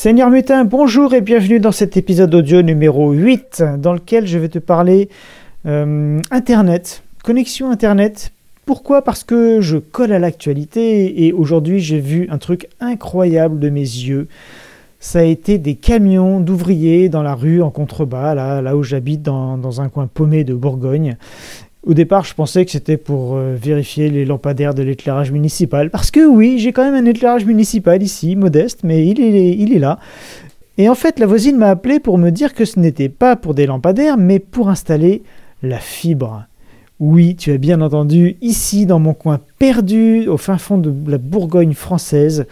Seigneur Mutin, bonjour et bienvenue dans cet épisode audio numéro 8 dans lequel je vais te parler euh, Internet, connexion Internet. Pourquoi? Parce que je colle à l'actualité et aujourd'hui j'ai vu un truc incroyable de mes yeux. Ça a été des camions d'ouvriers dans la rue en contrebas, là, où j'habite, dans un coin paumé de Bourgogne. Au départ, je pensais que c'était pour euh, vérifier les lampadaires de l'éclairage municipal. Parce que oui, j'ai quand même un éclairage municipal ici, modeste, mais il est, il est là. Et en fait, la voisine m'a appelé pour me dire que ce n'était pas pour des lampadaires, mais pour installer la fibre. Oui, tu as bien entendu, ici, dans mon coin perdu, au fin fond de la Bourgogne française,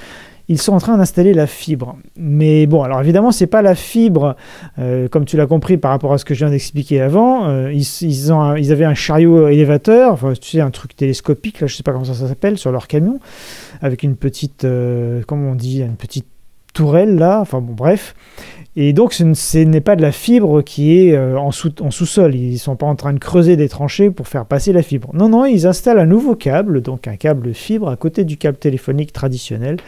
ils sont en train d'installer la fibre. Mais bon, alors évidemment, c'est pas la fibre, euh, comme tu l'as compris par rapport à ce que je viens d'expliquer avant. Euh, ils, ont ils, avaient un chariot élévateur, enfin, tu sais, un truc télescopique, là, je sais pas comment ça, s'appelle, sur leur camion, avec une petite, euh, on dit, une petite tourelle là, enfin bon, bref. Et donc, ce n'est pas de la fibre qui est en sous-sol. Ils ne sont pas en train de creuser des tranchées pour faire passer la fibre. Non, non, ils installent un nouveau câble, donc un câble fibre à côté du câble téléphonique traditionnel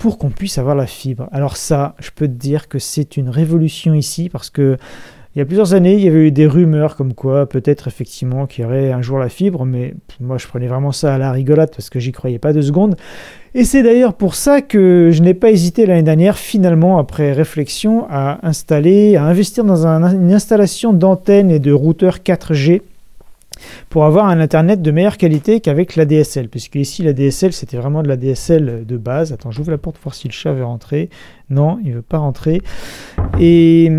pour qu'on puisse avoir la fibre. Alors ça, je peux te dire que c'est une révolution ici parce que il y a plusieurs années, il y avait eu des rumeurs comme quoi peut-être effectivement qu'il y aurait un jour la fibre, mais moi je prenais vraiment ça à la rigolade parce que j'y croyais pas deux secondes. Et c'est d'ailleurs pour ça que je n'ai pas hésité l'année dernière, finalement, après réflexion, à installer, à investir dans une installation d'antennes et de routeurs 4G pour avoir un internet de meilleure qualité qu'avec la DSL, puisque ici la DSL c'était vraiment de la DSL de base. Attends, j'ouvre la porte pour voir si le chat veut rentrer. Non, il veut pas rentrer. Et,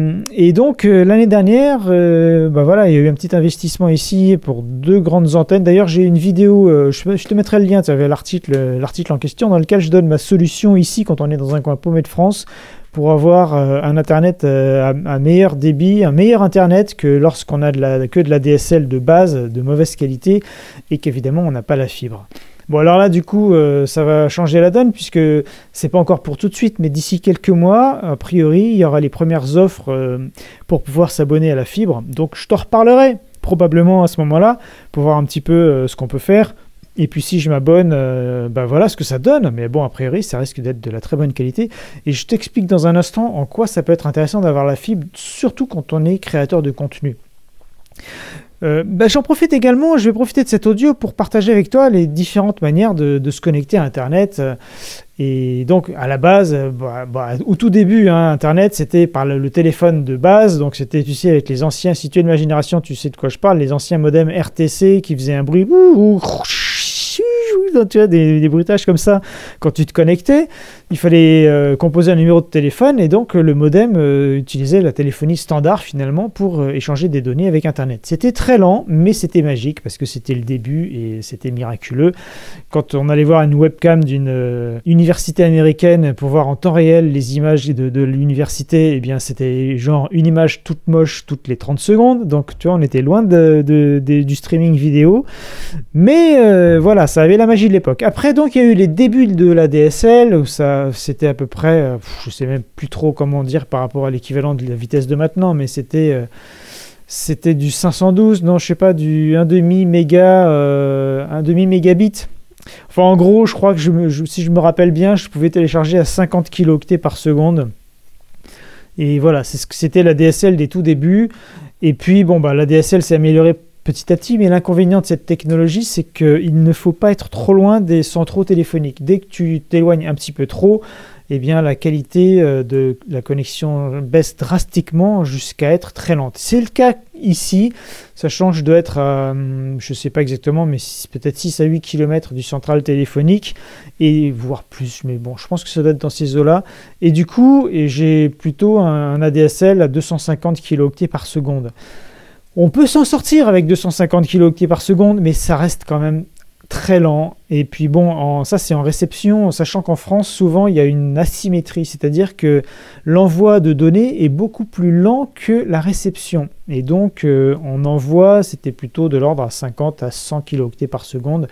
donc euh, l'année dernière, euh, bah voilà, il y a eu un petit investissement ici pour deux grandes antennes. D'ailleurs, j'ai une vidéo, euh, je, te mettrai le lien, tu avais l'article en question dans lequel je donne ma solution ici quand on est dans un coin paumé de France pour avoir euh, un Internet euh, à, meilleur débit, un meilleur Internet que lorsqu'on a que de la DSL de base de mauvaise qualité et qu'évidemment on n'a pas la fibre. Bon alors là du coup euh, ça va changer la donne puisque c'est pas encore pour tout de suite mais d'ici quelques mois a priori il y aura les premières offres pour pouvoir s'abonner à la fibre donc je t'en reparlerai probablement à ce moment-là pour voir un petit peu ce qu'on peut faire et puis si je m'abonne, euh, ben voilà ce que ça donne. Mais bon, a priori, ça risque d'être de la très bonne qualité. Et je t'explique dans un instant en quoi ça peut être intéressant d'avoir la fibre, surtout quand on est créateur de contenu. Euh, ben, J'en profite également, je vais profiter de cet audio pour partager avec toi les différentes manières de, se connecter à Internet. Et donc, à la base, bah, bah, au tout début, hein, Internet, c'était par le, téléphone de base. Donc, c'était, tu sais, avec les anciens, si tu es de ma génération, tu sais de quoi je parle, les anciens modems RTC qui faisaient un bruit tu as des, bruitages comme ça quand tu te connectais. Il fallait euh, composer un numéro de téléphone et donc euh, le modem euh, utilisait la téléphonie standard finalement pour échanger des données avec Internet. C'était très lent, mais c'était magique parce que c'était le début et c'était miraculeux. Quand on allait voir une webcam d'une université américaine pour voir en temps réel les images de, l'université, eh bien c'était genre une image toute moche toutes les 30 secondes. Donc tu vois, on était loin du streaming vidéo. Mais voilà, ça avait la magie de l'époque. Après, donc, il y a eu les débuts de la DSL, où ça, c'était à peu près, euh, je sais même plus trop comment dire par rapport à l'équivalent de la vitesse de maintenant, mais c'était, euh, c'était du 512, non, je sais pas, du 1,5 méga, euh, demi mégabit. Enfin, en gros, je crois que je, si je me rappelle bien, je pouvais télécharger à 50 kilooctets par seconde. Et voilà, c'est ce que c'était la DSL des tout débuts. Et puis, bon, bah, la DSL s'est améliorée petit à petit, mais l'inconvénient de cette technologie, c'est qu'il ne faut pas être trop loin des centraux téléphoniques. Dès que tu t'éloignes un petit peu trop, eh bien la qualité euh, de la connexion baisse drastiquement jusqu'à être très lente. C'est le cas ici, que je dois être à, hum, je ne sais pas exactement, mais peut-être 6 à 8 km du central téléphonique, et voire plus, mais bon, je pense que ça doit être dans ces eaux-là. Et du coup, j'ai plutôt un, ADSL à 250 kHz par seconde. On peut s'en sortir avec 250 kHz par seconde, mais ça reste quand même très lent. Et puis bon, ça c'est en réception, sachant qu'en France, souvent il y a une asymétrie, c'est-à-dire que l'envoi de données est beaucoup plus lent que la réception. Et donc euh, on envoie, c'était plutôt de l'ordre à 50 à 100 kHz par seconde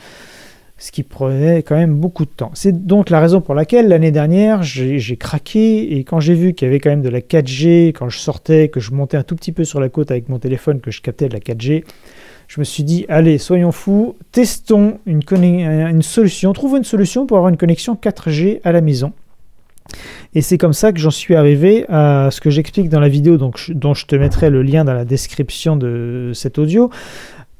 ce qui prenait quand même beaucoup de temps. C'est donc la raison pour laquelle l'année dernière, j'ai craqué et quand j'ai vu qu'il y avait quand même de la 4G, quand je sortais, que je montais un tout petit peu sur la côte avec mon téléphone, que je captais de la 4G, je me suis dit, allez, soyons fous, testons une, solution, trouvons une solution pour avoir une connexion 4G à la maison. Et c'est comme ça que j'en suis arrivé à ce que j'explique dans la vidéo, dont je te mettrai le lien dans la description de cet audio,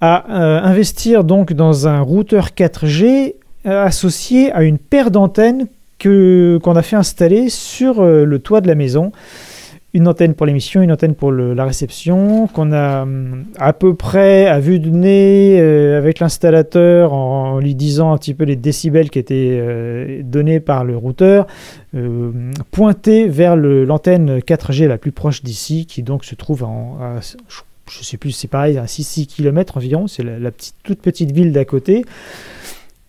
à euh, investir donc dans un routeur 4G euh, associé à une paire d'antennes qu'on a fait installer sur euh, le toit de la maison. Une antenne pour l'émission, une antenne pour la réception, qu'on a hum, à peu près à vue de nez avec l'installateur en, lui disant un petit peu les décibels qui étaient donnés par le routeur, pointé vers l'antenne 4G la plus proche d'ici, qui donc se trouve en, à, sais plus, c'est pareil, à 6, km environ, c'est la, petite, toute petite ville d'à côté.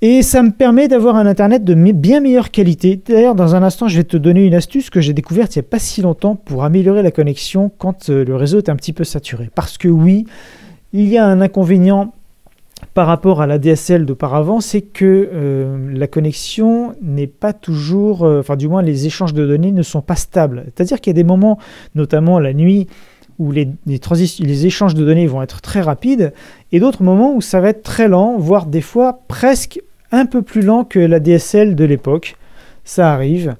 Et ça me permet d'avoir un Internet de bien meilleure qualité. D'ailleurs, dans un instant, je vais te donner une astuce que j'ai découverte il n'y a pas si longtemps pour améliorer la connexion quand euh, le réseau est un petit peu saturé. Parce que oui, il y a un inconvénient par rapport à la DSL d'auparavant, c'est que euh, la connexion n'est pas toujours, euh, enfin du moins les échanges de données ne sont pas stables. C'est-à-dire qu'il y a des moments, notamment la nuit, où les, échanges de données vont être très rapides, et d'autres moments où ça va être très lent, voire des fois presque un peu plus lent que la DSL de l'époque. Ça arrive.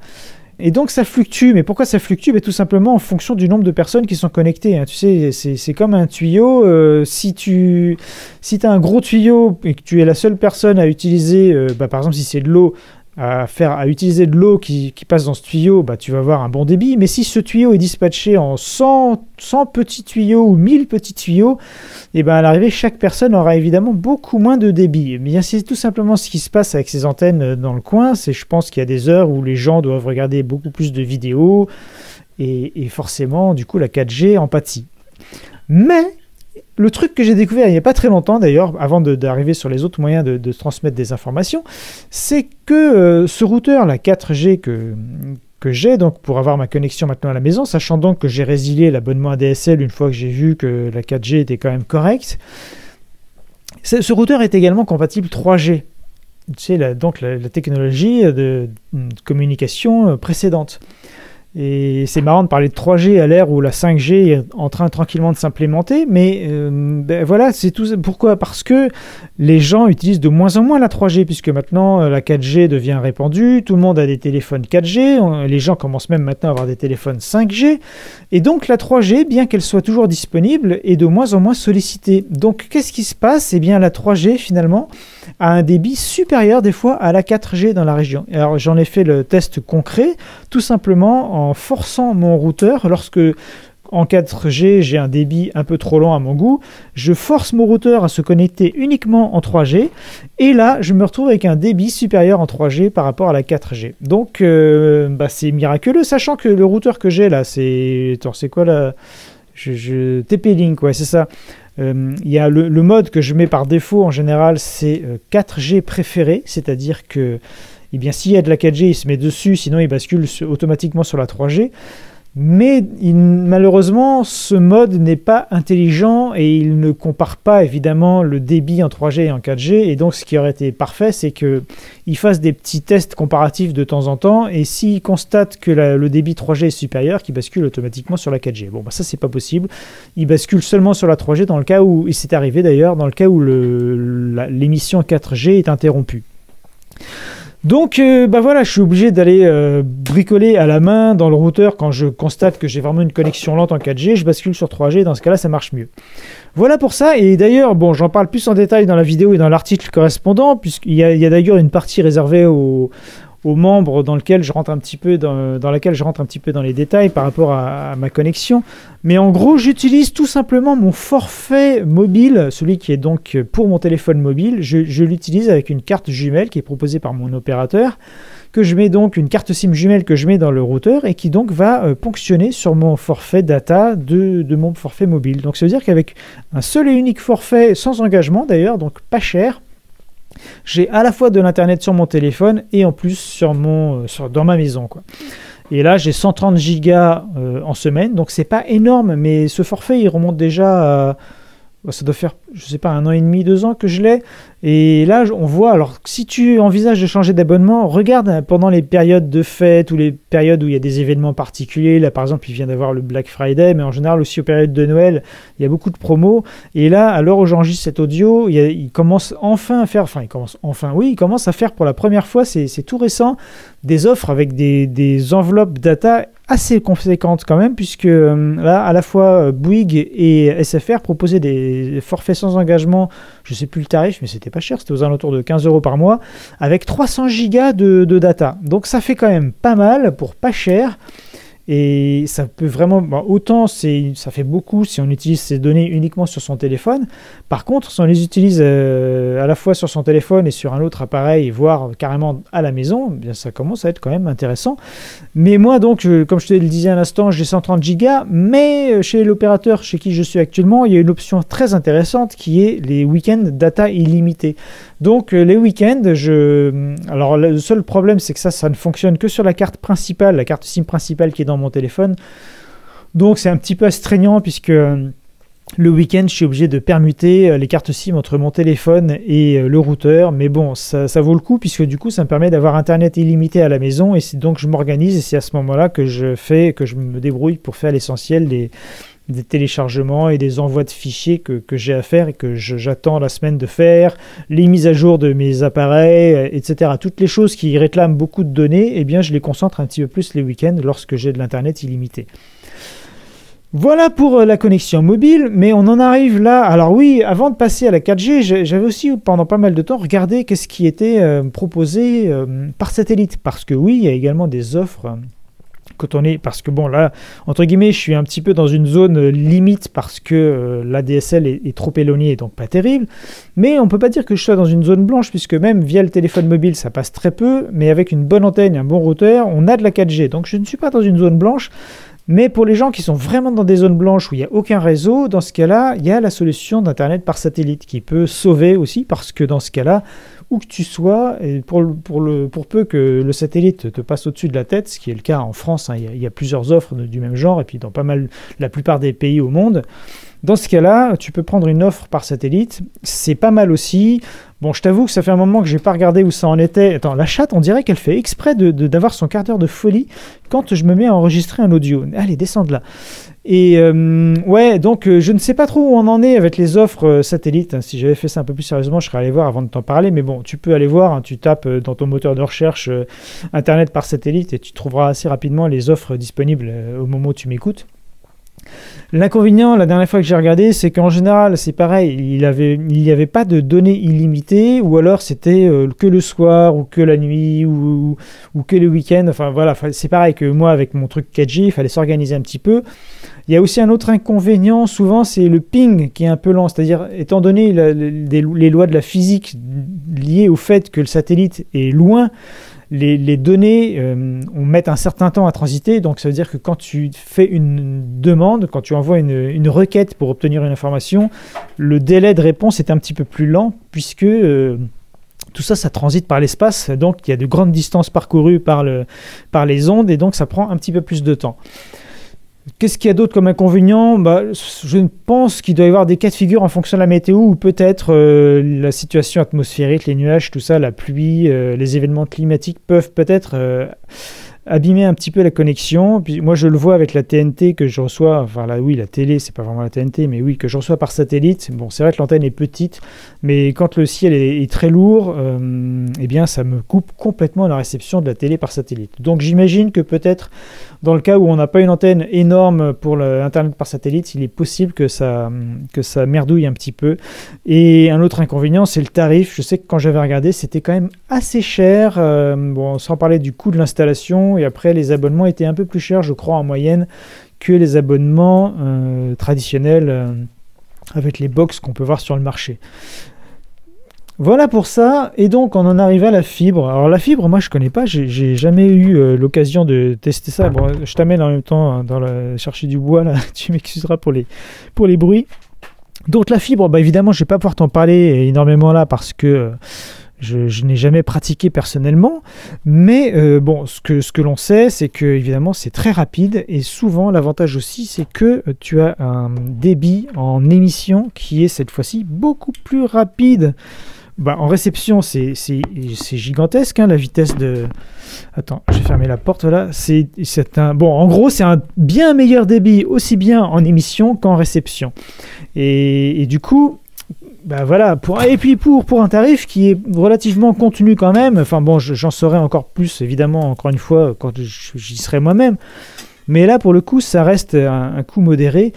Et donc ça fluctue. Mais pourquoi ça fluctue? Ben, Tout simplement en fonction du nombre de personnes qui sont connectées. Hein. Tu sais, c'est comme un tuyau. Euh, si tu si as un gros tuyau et que tu es la seule personne à utiliser, euh, bah, par exemple si c'est de l'eau, à, faire, à utiliser de l'eau qui, passe dans ce tuyau, bah, tu vas avoir un bon débit. Mais si ce tuyau est dispatché en 100, 100 petits tuyaux ou 1000 petits tuyaux, et eh ben à l'arrivée, chaque personne aura évidemment beaucoup moins de débit. Mais c'est tout simplement ce qui se passe avec ces antennes euh, dans le coin. C'est, je pense qu'il y a des heures où les gens doivent regarder beaucoup plus de vidéos. Et, et forcément, du coup, la 4G en pâtit. Mais le truc que j'ai découvert il n'y a pas très longtemps d'ailleurs, avant d'arriver sur les autres moyens de, transmettre des informations, c'est que euh, ce routeur, la 4G que, j'ai donc pour avoir ma connexion maintenant à la maison, sachant donc que j'ai résilié l'abonnement ADSL une fois que j'ai vu que la 4G était quand même correcte, ce routeur est également compatible 3G. C'est donc la, technologie de communication euh, précédente. Et c'est marrant de parler de 3G à l'ère où la 5G est en train tranquillement de s'implémenter, mais euh, ben voilà, c'est tout. Pourquoi? Parce que les gens utilisent de moins en moins la 3G, puisque maintenant euh, la 4G devient répandue, tout le monde a des téléphones 4G, les gens commencent même maintenant à avoir des téléphones 5G, et donc la 3G, bien qu'elle soit toujours disponible, est de moins en moins sollicitée. Donc qu'est-ce qui se passe? Eh bien la 3G finalement a un débit supérieur des fois à la 4G dans la région. Alors j'en ai fait le test concret, tout simplement en forçant mon routeur lorsque en 4G, j'ai un débit un peu trop lent à mon goût. Je force mon routeur à se connecter uniquement en 3G. Et là, je me retrouve avec un débit supérieur en 3G par rapport à la 4G. Donc, euh, bah, c'est miraculeux, sachant que le routeur que j'ai là, c'est. C'est quoi là? TP-Link, ouais, c'est ça. Euh, il y a le, mode que je mets par défaut en général, c'est 4G euh, préféré, c'est-à-dire que eh bien, s'il y a de la 4G, il se met dessus, sinon il bascule automatiquement sur la 3G. Mais malheureusement, ce mode n'est pas intelligent et il ne compare pas évidemment le débit en 3G et en 4G. Et donc, ce qui aurait été parfait, c'est qu'il fasse des petits tests comparatifs de temps en temps. Et s'il constate que le débit 3G est supérieur, qu'il bascule automatiquement sur la 4G. Bon, bah ça, c'est pas possible. Il bascule seulement sur la 3G dans le cas où, et c'est arrivé d'ailleurs, dans le cas où l'émission 4G est interrompue. Donc, euh, bah voilà, je suis obligé d'aller euh, bricoler à la main dans le routeur quand je constate que j'ai vraiment une connexion lente en 4G. Je bascule sur 3G, dans ce cas-là, ça marche mieux. Voilà pour ça. Et d'ailleurs, bon, j'en parle plus en détail dans la vidéo et dans l'article correspondant, puisqu'il y a, a d'ailleurs une partie réservée aux, aux membres dans lequel je rentre un petit peu dans, laquelle je rentre un petit peu dans les détails par rapport à, ma connexion. Mais en gros, j'utilise tout simplement mon forfait mobile, celui qui est donc pour mon téléphone mobile. Je, l'utilise avec une carte jumelle qui est proposée par mon opérateur, que je mets donc une carte SIM jumelle que je mets dans le routeur et qui donc va euh, ponctionner sur mon forfait data de, de mon forfait mobile. Donc ça veut dire qu'avec un seul et unique forfait sans engagement d'ailleurs, donc pas cher, j'ai à la fois de l'internet sur mon téléphone et en plus sur mon, euh, dans ma maison. Et là, j'ai 130 gigas euh, en semaine, donc c'est pas énorme, mais ce forfait, il remonte déjà à, bah, ça doit faire, je sais pas, un an et demi, deux ans que je l'ai. Et là, on voit, alors si tu envisages de changer d'abonnement, regarde pendant les périodes de fête ou les périodes où il y a des événements particuliers. Là, par exemple, il vient d'avoir le Black Friday, mais en général aussi aux périodes de Noël, il y a beaucoup de promos. Et là, l'heure où j'enregistre cet audio, il, commence enfin à faire, enfin, il commence enfin, oui, il commence à faire pour la première fois, c'est tout récent, des offres avec des, enveloppes data assez conséquentes quand même, puisque euh, là, à la fois euh, Bouygues et SFR proposaient des forfaits sans engagement, je sais plus le tarif, mais c'était pas cher, c'était aux alentours de 15 euros par mois, avec 300 gigas de, de data. Donc ça fait quand même pas mal pour pas cher. Et ça peut vraiment, autant c'est, ça fait beaucoup si on utilise ces données uniquement sur son téléphone. Par contre, si on les utilise euh, à la fois sur son téléphone et sur un autre appareil, voire carrément à la maison, eh bien ça commence à être quand même intéressant. Mais moi donc, comme je te le disais à l'instant, j'ai 130 Go, mais euh, chez l'opérateur chez qui je suis actuellement, il y a une option très intéressante qui est les week-ends data illimité. Donc euh, les week-ends, je... alors le seul problème c'est que ça, ça ne fonctionne que sur la carte principale, la carte SIM principale qui est dans mon téléphone. Donc c'est un petit peu astreignant puisque euh, le week-end, je suis obligé de permuter euh, les cartes SIM entre mon téléphone et le routeur. Mais bon, ça, vaut le coup puisque du coup, ça me permet d'avoir Internet illimité à la maison. Et donc, je m'organise et c'est à ce moment-là que je fais, que je me débrouille pour faire l'essentiel des, des téléchargements et des envois de fichiers que, j'ai à faire et que j'attends la semaine de faire, les mises à jour de mes appareils, euh, etc. Toutes les choses qui réclament beaucoup de données, eh bien, je les concentre un petit peu plus les week-ends lorsque j'ai de l'Internet illimité. Voilà pour euh, la connexion mobile, mais on en arrive là. Alors oui, avant de passer à la 4G, j'avais aussi pendant pas mal de temps regardé qu'est-ce qui était euh, proposé par satellite, parce que oui, il y a également des offres parce que bon là entre guillemets je suis un petit peu dans une zone euh, limite parce que euh, l'ADSL est, trop éloignée donc pas terrible. Mais on peut pas dire que je sois dans une zone blanche puisque même via le téléphone mobile ça passe très peu. Mais avec une bonne antenne et un bon routeur on a de la 4G donc je ne suis pas dans une zone blanche. Mais pour les gens qui sont vraiment dans des zones blanches où il n'y a aucun réseau, dans ce cas-là, il y a la solution d'Internet par satellite qui peut sauver aussi, parce que dans ce cas-là, où que tu sois, et pour, pour, peu que le satellite te passe au-dessus de la tête, ce qui est le cas en France, hein, il, y a, plusieurs offres du même genre, et puis dans pas mal, la plupart des pays au monde, dans ce cas-là, tu peux prendre une offre par satellite, c'est pas mal aussi. Bon, je t'avoue que ça fait un moment que j'ai pas regardé où ça en était. Attends, la chatte, on dirait qu'elle fait exprès d'avoir de, d'avoir son quart d'heure de folie quand je me mets à enregistrer un audio. Allez, descends de là. Et euh, ouais, donc euh, je ne sais pas trop où on en est avec les offres euh, satellites. Si j'avais fait ça un peu plus sérieusement, je serais allé voir avant de t'en parler. Mais bon, tu peux aller voir, hein, tu tapes dans ton moteur de recherche Internet par satellite et tu trouveras assez rapidement les offres disponibles au moment où tu m'écoutes. L'inconvénient, la dernière fois que j'ai regardé, c'est qu'en général, c'est pareil, il n'y avait pas de données illimitées, ou alors c'était que le soir, ou que la nuit, ou, ou que le week-end. Enfin voilà, c'est pareil que moi avec mon truc 4G, il fallait s'organiser un petit peu. Il y a aussi un autre inconvénient, souvent, c'est le ping qui est un peu lent. C'est-à-dire, étant donné les lois de la physique liées au fait que le satellite est loin, les, données euh, on met un certain temps à transiter. Donc, ça veut dire que quand tu fais une demande, quand tu envoies une, requête pour obtenir une information, le délai de réponse est un petit peu plus lent puisque. Euh, tout ça, ça transite par l'espace, donc il y a de grandes distances parcourues par, le, par les ondes, et donc ça prend un petit peu plus de temps. Qu'est-ce qu'il y a d'autre comme inconvénient? Bah, Je pense qu'il doit y avoir des cas de figure en fonction de la météo ou peut-être euh, la situation atmosphérique, les nuages, tout ça, la pluie, euh, les événements climatiques peuvent peut-être euh, abîmer un petit peu la connexion. Moi, je le vois avec la TNT que je reçois, enfin là, oui, la télé, c'est pas vraiment la TNT, mais oui, que je reçois par satellite. Bon, c'est vrai que l'antenne est petite, mais quand le ciel est, très lourd, eh bien, ça me coupe complètement la réception de la télé par satellite. Donc, j'imagine que peut-être dans le cas où on n'a pas une antenne énorme pour l'Internet par satellite, il est possible que ça, que ça merdouille un petit peu. Et un autre inconvénient, c'est le tarif. Je sais que quand j'avais regardé, c'était quand même assez cher. Euh, bon, sans parler du coût de l'installation et après les abonnements étaient un peu plus chers, je crois, en moyenne que les abonnements euh, traditionnels euh, avec les box qu'on peut voir sur le marché. Voilà pour ça, et donc on en arrive à la fibre. Alors la fibre, moi je connais pas, j'ai jamais eu euh, l'occasion de tester ça. Je t'amène en même temps hein, dans la chercher du bois là, tu m'excuseras pour les, bruits. Donc la fibre, bah évidemment je vais pas pouvoir t'en parler énormément là parce que je, n'ai jamais pratiqué personnellement, mais euh, bon, ce que, ce que l'on sait, c'est que évidemment c'est très rapide et souvent l'avantage aussi, c'est que tu as un débit en émission qui est cette fois-ci beaucoup plus rapide. Bah, en réception, c'est gigantesque, hein, la vitesse de... Attends, j'ai fermé la porte, là. C'est un... Bon, en gros, c'est un bien meilleur débit, aussi bien en émission qu'en réception. Et, du coup, bah voilà, pour, et puis pour, pour un tarif qui est relativement contenu quand même, enfin bon, j'en saurai encore plus évidemment, encore une fois, quand j'y serai moi-même, mais là pour le coup, ça reste un, un coût modéré.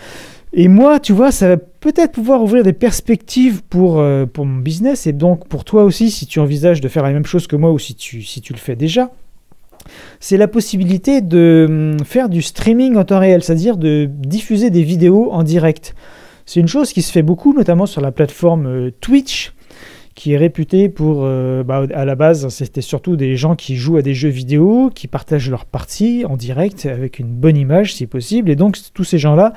Et moi, tu vois, ça va peut-être pouvoir ouvrir des perspectives pour, euh, pour mon business et donc pour toi aussi, si tu envisages de faire la même chose que moi ou si tu, si tu le fais déjà. C'est la possibilité de hum, faire du streaming en temps réel, c'est-à-dire de diffuser des vidéos en direct. C'est une chose qui se fait beaucoup, notamment sur la plateforme euh, Twitch, qui est réputée pour, euh, bah, à la base, c'était surtout des gens qui jouent à des jeux vidéo, qui partagent leurs parties en direct avec une bonne image si possible. Et donc tous ces gens-là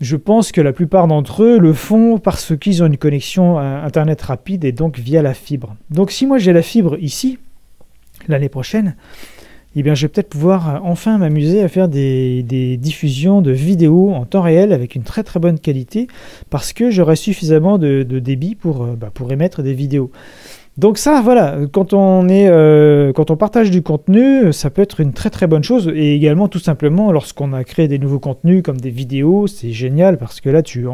je pense que la plupart d'entre eux le font parce qu'ils ont une connexion Internet rapide et donc via la fibre. Donc si moi j'ai la fibre ici, l'année prochaine, eh bien, je vais peut-être pouvoir euh, enfin m'amuser à faire des, diffusions de vidéos en temps réel avec une très très bonne qualité parce que j'aurai suffisamment de, débit euh, bah, pour émettre des vidéos. Donc ça, voilà, quand on, est, euh, quand on partage du contenu, ça peut être une très très bonne chose. Et également, tout simplement, lorsqu'on a créé des nouveaux contenus comme des vidéos, c'est génial parce que là, tu,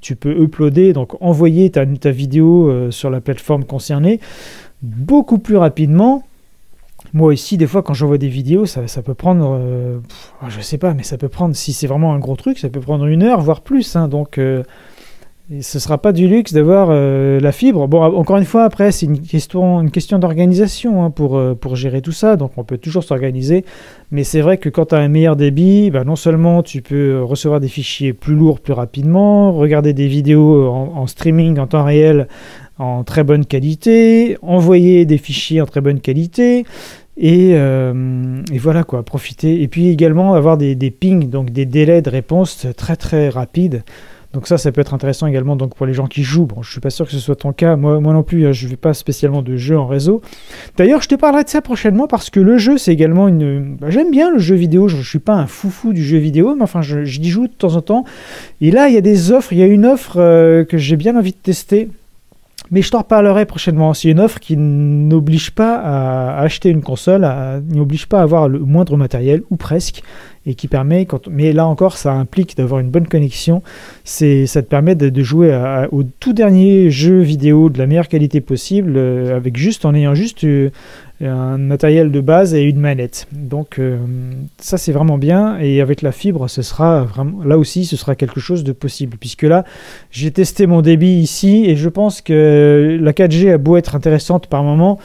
tu peux uploader, donc envoyer ta, vidéo euh, sur la plateforme concernée beaucoup plus rapidement. Moi aussi, des fois, quand j'envoie des vidéos, ça, peut prendre, euh, je sais pas, mais ça peut prendre, si c'est vraiment un gros truc, ça peut prendre une heure, voire plus. Hein, donc et ce ne sera pas du luxe d'avoir euh, la fibre. Bon, encore une fois, après, c'est une question, d'organisation hein, pour, euh, pour gérer tout ça. Donc, on peut toujours s'organiser. Mais c'est vrai que quand tu as un meilleur débit, bah, non seulement tu peux recevoir des fichiers plus lourds plus rapidement, regarder des vidéos en, streaming en temps réel en très bonne qualité, envoyer des fichiers en très bonne qualité. Et, euh, et, voilà quoi, profiter. Et puis également avoir des, des pings, donc des délais de réponse très très rapides. Donc ça, ça peut être intéressant également donc pour les gens qui jouent. Bon, je suis pas sûr que ce soit ton cas. Moi, non plus, hein, je ne fais pas spécialement de jeux en réseau. D'ailleurs, je te parlerai de ça prochainement parce que le jeu, c'est également une. Bah, j'aime bien le jeu vidéo. Je, ne suis pas un foufou du jeu vidéo, mais enfin, je, je joue de temps en temps. Et là, il y a des offres. Il y a une offre euh, que j'ai bien envie de tester. Mais je t'en reparlerai prochainement. C'est une offre qui n'oblige pas à acheter une console, n'oblige pas à avoir le moindre matériel, ou presque et qui permet, quand, mais là encore, ça implique d'avoir une bonne connexion. C'est, ça te permet de, jouer au tout dernier jeu vidéo de la meilleure qualité possible, euh, avec juste en ayant juste euh, un matériel de base et une manette. Donc euh, ça c'est vraiment bien et avec la fibre ce sera vraiment là aussi ce sera quelque chose de possible puisque là j'ai testé mon débit ici et je pense que la 4G a beau être intéressante par moment,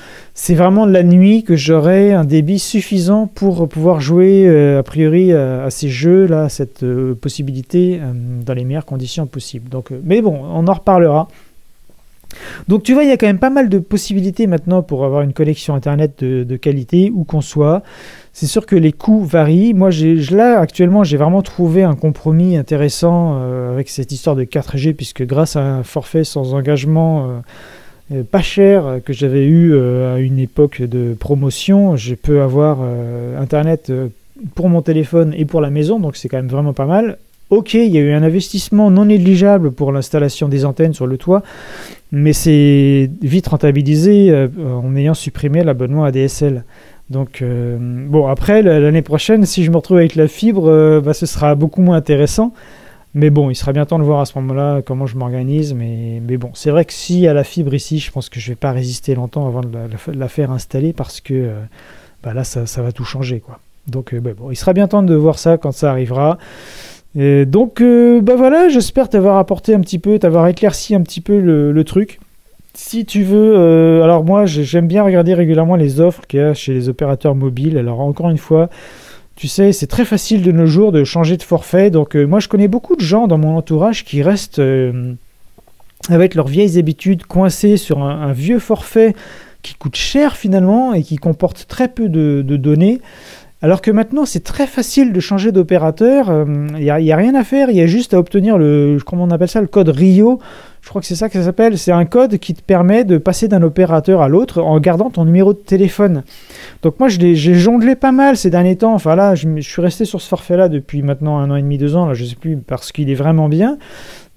c'est vraiment la nuit que j'aurai un débit suffisant pour pouvoir jouer euh, a priori à, ces jeux là, cette euh, possibilité dans les meilleures conditions possibles. Mais bon, on en reparlera. Donc tu vois, il y a quand même pas mal de possibilités maintenant pour avoir une connexion Internet de, qualité, où qu'on soit. C'est sûr que les coûts varient. Moi, là, actuellement, j'ai vraiment trouvé un compromis intéressant euh, avec cette histoire de 4G, puisque grâce à un forfait sans engagement euh, euh, pas cher que j'avais eu à une époque de promotion, je peux avoir Internet pour mon téléphone et pour la maison, donc c'est quand même vraiment pas mal. Ok, il y a eu un investissement non négligeable pour l'installation des antennes sur le toit, mais c'est vite rentabilisé euh, en ayant supprimé l'abonnement ADSL. Donc, euh, bon, après, l'année prochaine, si je me retrouve avec la fibre, euh, bah, ce sera beaucoup moins intéressant. Mais bon, il sera bien temps de voir à ce moment-là comment je m'organise. Mais, mais bon, c'est vrai que y a la fibre ici, je pense que je ne vais pas résister longtemps avant de la, faire installer parce que bah, là, ça, va tout changer. Quoi. Donc, bah, bon, il sera bien temps de voir ça quand ça arrivera. Et donc, euh, bah voilà, j'espère t'avoir apporté un petit peu, t'avoir éclairci un petit peu le, truc. Si tu veux, euh, alors moi j'aime bien regarder régulièrement les offres qu'il y a chez les opérateurs mobiles. Alors encore une fois, tu sais, c'est très facile de nos jours de changer de forfait. Donc euh, moi je connais beaucoup de gens dans mon entourage qui restent avec leurs vieilles habitudes coincés sur un, vieux forfait qui coûte cher finalement et qui comporte très peu de données. Alors que maintenant, c'est très facile de changer d'opérateur. Il euh, n'y a, rien à faire. Il y a juste à obtenir le, comment on appelle ça, le code Rio. Je crois que c'est ça que ça s'appelle. C'est un code qui te permet de passer d'un opérateur à l'autre en gardant ton numéro de téléphone. Donc moi, j'ai jonglé pas mal ces derniers temps. Enfin là, je, suis resté sur ce forfait-là depuis maintenant un an et demi, deux ans. Là, je sais plus parce qu'il est vraiment bien.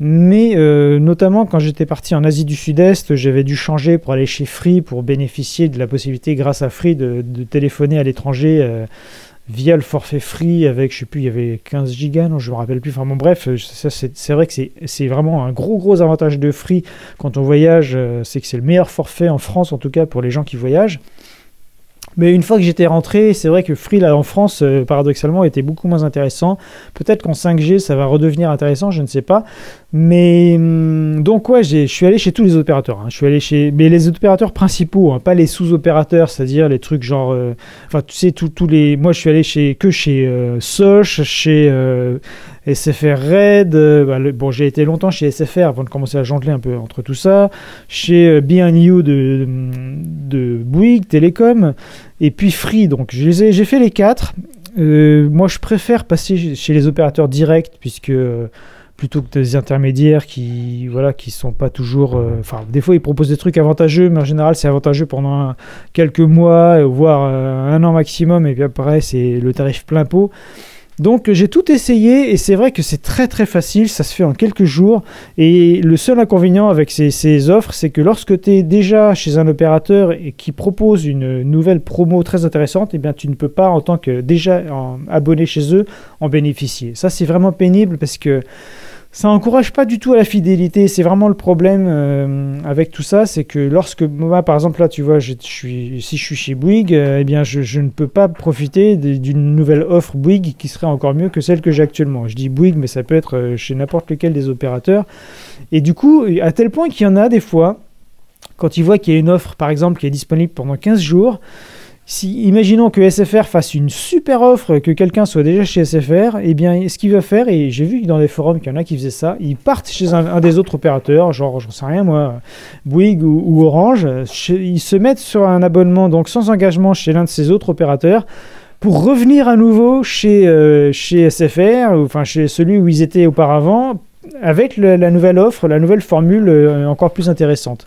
Mais euh, notamment quand j'étais parti en Asie du Sud-Est, j'avais dû changer pour aller chez Free pour bénéficier de la possibilité grâce à Free de, téléphoner à l'étranger euh, via le forfait Free avec, je sais plus, il y avait 15 gigas, non, je me rappelle plus. Enfin bon, bref, c'est vrai que c'est vraiment un gros gros avantage de Free quand on voyage, euh, c'est que c'est le meilleur forfait en France en tout cas pour les gens qui voyagent. Mais une fois que j'étais rentré, c'est vrai que Free là en France, euh, paradoxalement, était beaucoup moins intéressant. Peut-être qu'en 5G, ça va redevenir intéressant, je ne sais pas. Mais hum, donc ouais, je suis allé chez tous les opérateurs. Hein. Je suis allé chez, mais les opérateurs principaux, hein, pas les sous-opérateurs, c'est-à-dire les trucs genre, euh, enfin tu sais tous les. Moi, je suis allé chez que chez euh, Soch, chez SFR Red. Bah, bon, j'ai été longtemps chez SFR avant de commencer à jongler un peu entre tout ça. Chez You de, Bouygues Télécom et puis Free. Donc j'ai fait les quatre. Euh, moi, je préfère passer chez les opérateurs directs puisque euh, plutôt que des intermédiaires qui voilà qui sont pas toujours euh, enfin des fois ils proposent des trucs avantageux mais en général c'est avantageux pendant quelques mois voire un an maximum et puis après c'est le tarif plein pot donc j'ai tout essayé et c'est vrai que c'est très très facile, ça se fait en quelques jours. Et le seul inconvénient avec ces, offres, c'est que lorsque tu es déjà chez un opérateur et qui propose une nouvelle promo très intéressante, eh bien tu ne peux pas en tant que déjà abonné chez eux en bénéficier. Ça c'est vraiment pénible parce que ça encourage pas du tout à la fidélité. C'est vraiment le problème euh, avec tout ça, c'est que lorsque moi, par exemple, là, tu vois, si je suis chez Bouygues, euh, eh bien, je, ne peux pas profiter d'une nouvelle offre Bouygues qui serait encore mieux que celle que j'ai actuellement. Je dis Bouygues, mais ça peut être euh, chez n'importe lequel des opérateurs. Et du coup, à tel point qu'il y en a des fois, quand ils voient qu'il y a une offre, par exemple, qui est disponible pendant 15 jours, si, imaginons que SFR fasse une super offre, que quelqu'un soit déjà chez SFR, eh bien, ce qu'il va faire, et j'ai vu dans les forums qu'il y en a qui faisaient ça, ils partent chez un, des autres opérateurs, genre, j'en sais rien moi, Bouygues ou, Orange, ils se mettent sur un abonnement, donc sans engagement chez l'un de ces autres opérateurs, pour revenir à nouveau chez, euh, chez SFR, enfin chez celui où ils étaient auparavant, avec la nouvelle offre, la nouvelle formule euh, encore plus intéressante.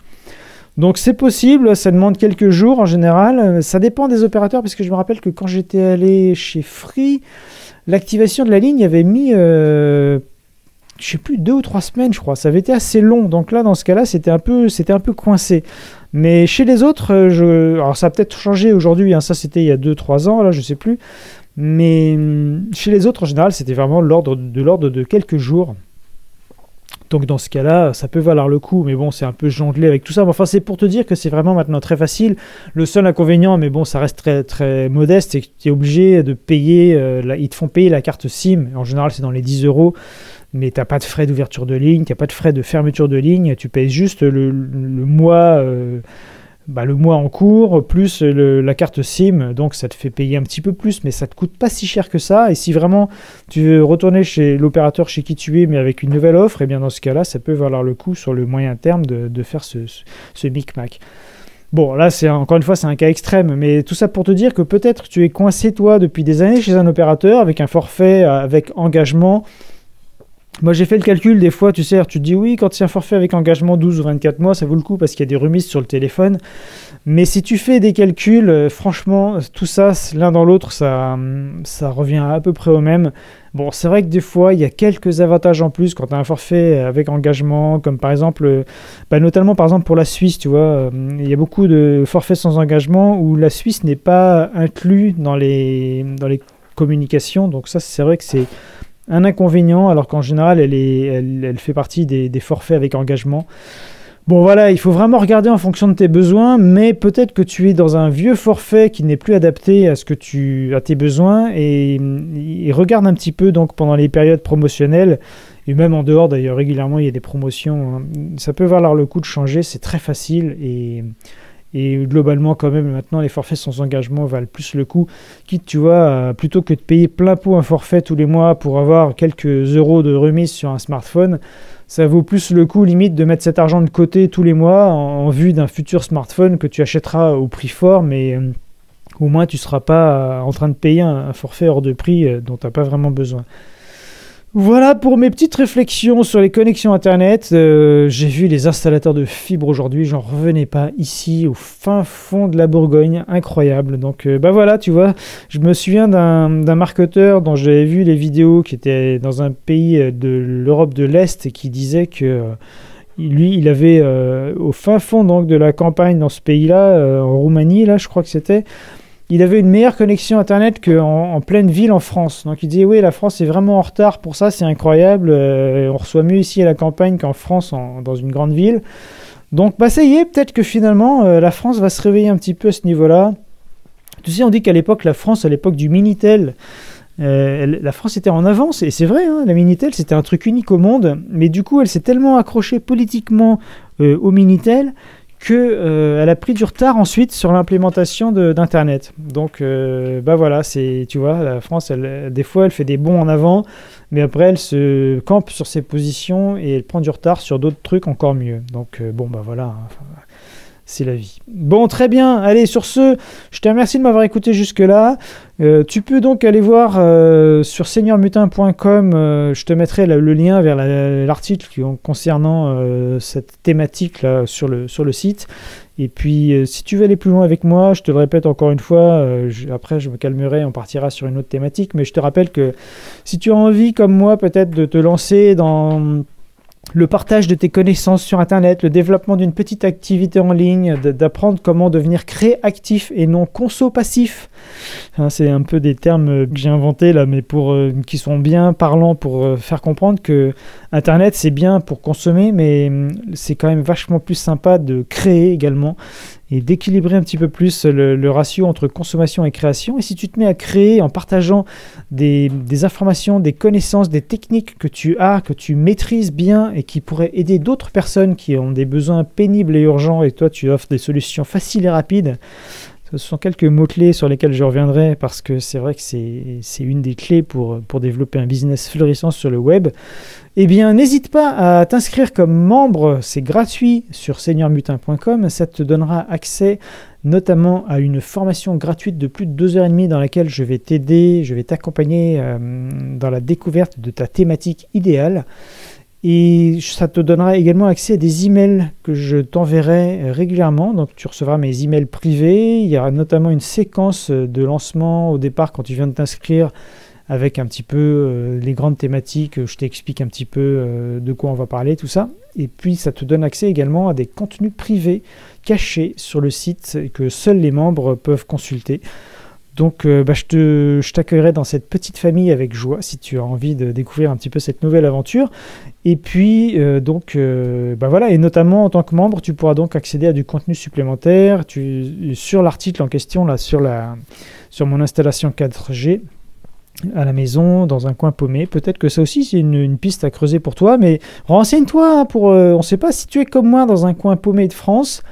Donc c'est possible, ça demande quelques jours en général. Ça dépend des opérateurs parce que je me rappelle que quand j'étais allé chez Free, l'activation de la ligne avait mis, euh, je sais plus, deux ou trois semaines, je crois. Ça avait été assez long. Donc là, dans ce cas-là, c'était un peu, c'était un peu coincé. Mais chez les autres, euh, je... alors ça a peut-être changé aujourd'hui. Hein. Ça, c'était il y a deux, trois ans, là, je sais plus. Mais hum, chez les autres, en général, c'était vraiment de l'ordre de quelques jours. Donc dans ce cas-là, ça peut valoir le coup, mais bon, c'est un peu jonglé avec tout ça. enfin, c'est pour te dire que c'est vraiment maintenant très facile. Le seul inconvénient, mais bon, ça reste très, très modeste, c'est que tu es obligé de payer, euh, ils te font payer la carte SIM. En général, c'est dans les 10 euros, mais tu n'as pas de frais d'ouverture de ligne, tu n'as pas de frais de fermeture de ligne, tu payes juste le, mois. Euh, bah, le mois en cours, plus la carte SIM, donc ça te fait payer un petit peu plus, mais ça te coûte pas si cher que ça. Et si vraiment tu veux retourner chez l'opérateur chez qui tu es, mais avec une nouvelle offre, et eh bien dans ce cas-là, ça peut valoir le coup sur le moyen terme de, faire ce, ce, micmac. Bon, là, c'est encore une fois, c'est un cas extrême, mais tout ça pour te dire que peut-être tu es coincé toi depuis des années chez un opérateur avec un forfait avec engagement moi, j'ai fait le calcul des fois, tu sais, tu te dis oui, quand c'est un forfait avec engagement 12 ou 24 mois, ça vaut le coup parce qu'il y a des remises sur le téléphone. Mais si tu fais des calculs, euh, franchement, tout ça, l'un dans l'autre, ça, ça revient à peu près au même. Bon, c'est vrai que des fois, il y a quelques avantages en plus quand tu as un forfait avec engagement, comme par exemple, euh, bah, notamment par exemple pour la Suisse, tu vois, euh, il y a beaucoup de forfaits sans engagement où la Suisse n'est pas inclus dans les, dans les communications. Donc ça, c'est vrai que c'est un inconvénient, alors qu'en général, elle, est, elle, fait partie des, forfaits avec engagement. Bon voilà, il faut vraiment regarder en fonction de tes besoins, mais peut-être que tu es dans un vieux forfait qui n'est plus adapté à ce que tu à tes besoins et, regarde un petit peu donc pendant les périodes promotionnelles et même en dehors d'ailleurs régulièrement il y a des promotions. Hein. Ça peut valoir le coup de changer, c'est très facile et et globalement, quand même, maintenant, les forfaits sans engagement valent plus le coup. Quitte, tu vois, plutôt que de payer plein pot un forfait tous les mois pour avoir quelques euros de remise sur un smartphone, ça vaut plus le coup, limite, de mettre cet argent de côté tous les mois en, vue d'un futur smartphone que tu achèteras au prix fort, mais euh, au moins tu ne seras pas euh, en train de payer un, forfait hors de prix euh, dont tu n'as pas vraiment besoin. Voilà pour mes petites réflexions sur les connexions Internet. Euh, j'ai vu les installateurs de fibres aujourd'hui, j'en revenais pas ici au fin fond de la Bourgogne, incroyable. Donc euh, bah voilà, tu vois, je me souviens d'un marketeur dont j'avais vu les vidéos qui était dans un pays euh, de l'Europe de l'Est et qui disait que lui, il avait au fin fond donc de la campagne dans ce pays-là, en Roumanie, là, je crois que c'était, il avait une meilleure connexion Internet qu'en en pleine ville en France. Donc il disait oui, la France est vraiment en retard pour ça, c'est incroyable. Euh, on reçoit mieux ici à la campagne qu'en France, dans une grande ville. Donc bah ça y est, peut-être que finalement euh, la France va se réveiller un petit peu à ce niveau-là. Tu sais, on dit qu'à l'époque, la France, à l'époque du Minitel, euh, la France était en avance, et c'est vrai, hein, la Minitel c'était un truc unique au monde, mais du coup elle s'est tellement accrochée politiquement au Minitel qu'elle euh, a pris du retard ensuite sur l'implémentation d'Internet. Donc, euh, bah voilà, c'est, tu vois, la France, elle, des fois, elle fait des bons en avant, mais après, elle se campe sur ses positions et elle prend du retard sur d'autres trucs encore mieux. Donc, euh, bon, bah voilà. Hein, c'est la vie. Bon, très bien. Allez, sur ce, je te remercie de m'avoir écouté jusque-là. Euh, tu peux donc aller voir euh, sur seigneurmutin.com, euh, je te mettrai le lien vers l'article concernant cette thématique là sur le, sur le site. Et puis, si tu veux aller plus loin avec moi, je te le répète encore une fois, après je me calmerai, on partira sur une autre thématique, mais je te rappelle que si tu as envie, comme moi, peut-être de te lancer dans le partage de tes connaissances sur Internet, le développement d'une petite activité en ligne, d'apprendre comment devenir créatif et non conso-passif. Hein, c'est un peu des termes que j'ai inventés là, mais pour, euh, qui sont bien parlants pour euh, faire comprendre que Internet c'est bien pour consommer, mais hum, c'est quand même vachement plus sympa de créer également et d'équilibrer un petit peu plus le, ratio entre consommation et création. Et si tu te mets à créer en partageant des, informations, des connaissances, des techniques que tu as, que tu maîtrises bien et qui pourraient aider d'autres personnes qui ont des besoins pénibles et urgents et toi tu offres des solutions faciles et rapides, ce sont quelques mots-clés sur lesquels je reviendrai parce que c'est vrai que c'est une des clés pour, développer un business florissant sur le web. Eh bien, n'hésite pas à t'inscrire comme membre, c'est gratuit sur seigneurmutin.com. Ça te donnera accès notamment à une formation gratuite de plus de deux heures et demie dans laquelle je vais t'aider, je vais t'accompagner euh, dans la découverte de ta thématique idéale. Et ça te donnera également accès à des emails que je t'enverrai régulièrement. Donc tu recevras mes emails privés. Il y aura notamment une séquence de lancement au départ quand tu viens de t'inscrire avec un petit peu euh, les grandes thématiques. Je t'explique un petit peu euh, de quoi on va parler, tout ça. Et puis ça te donne accès également à des contenus privés cachés sur le site que seuls les membres peuvent consulter. Donc euh, bah, je t'accueillerai dans cette petite famille avec joie si tu as envie de découvrir un petit peu cette nouvelle aventure. Et puis euh, donc euh, bah, et notamment en tant que membre, tu pourras donc accéder à du contenu supplémentaire. Sur l'article en question, là, sur mon installation 4G, à la maison, dans un coin paumé. Peut-être que ça aussi, c'est une, piste à creuser pour toi, mais renseigne-toi. Hein, pour, on ne sait pas si tu es comme moi dans un coin paumé de France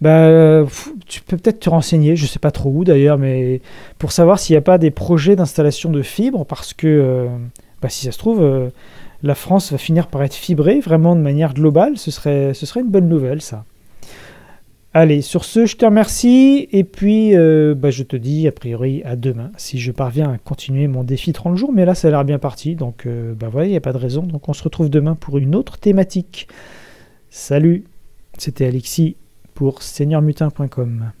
bah, tu peux peut-être te renseigner, je sais pas trop où d'ailleurs, mais pour savoir s'il n'y a pas des projets d'installation de fibres, parce que euh, bah, si ça se trouve, euh, la France va finir par être fibrée vraiment de manière globale, ce serait, ce serait une bonne nouvelle ça. Allez, sur ce, je te remercie et puis euh, bah, je te dis a priori à demain si je parviens à continuer mon défi 30 jours, mais là ça a l'air bien parti, donc bah voilà, il n'y a pas de raison, donc on se retrouve demain pour une autre thématique. Salut, c'était Alexis pour seigneurmutin.com.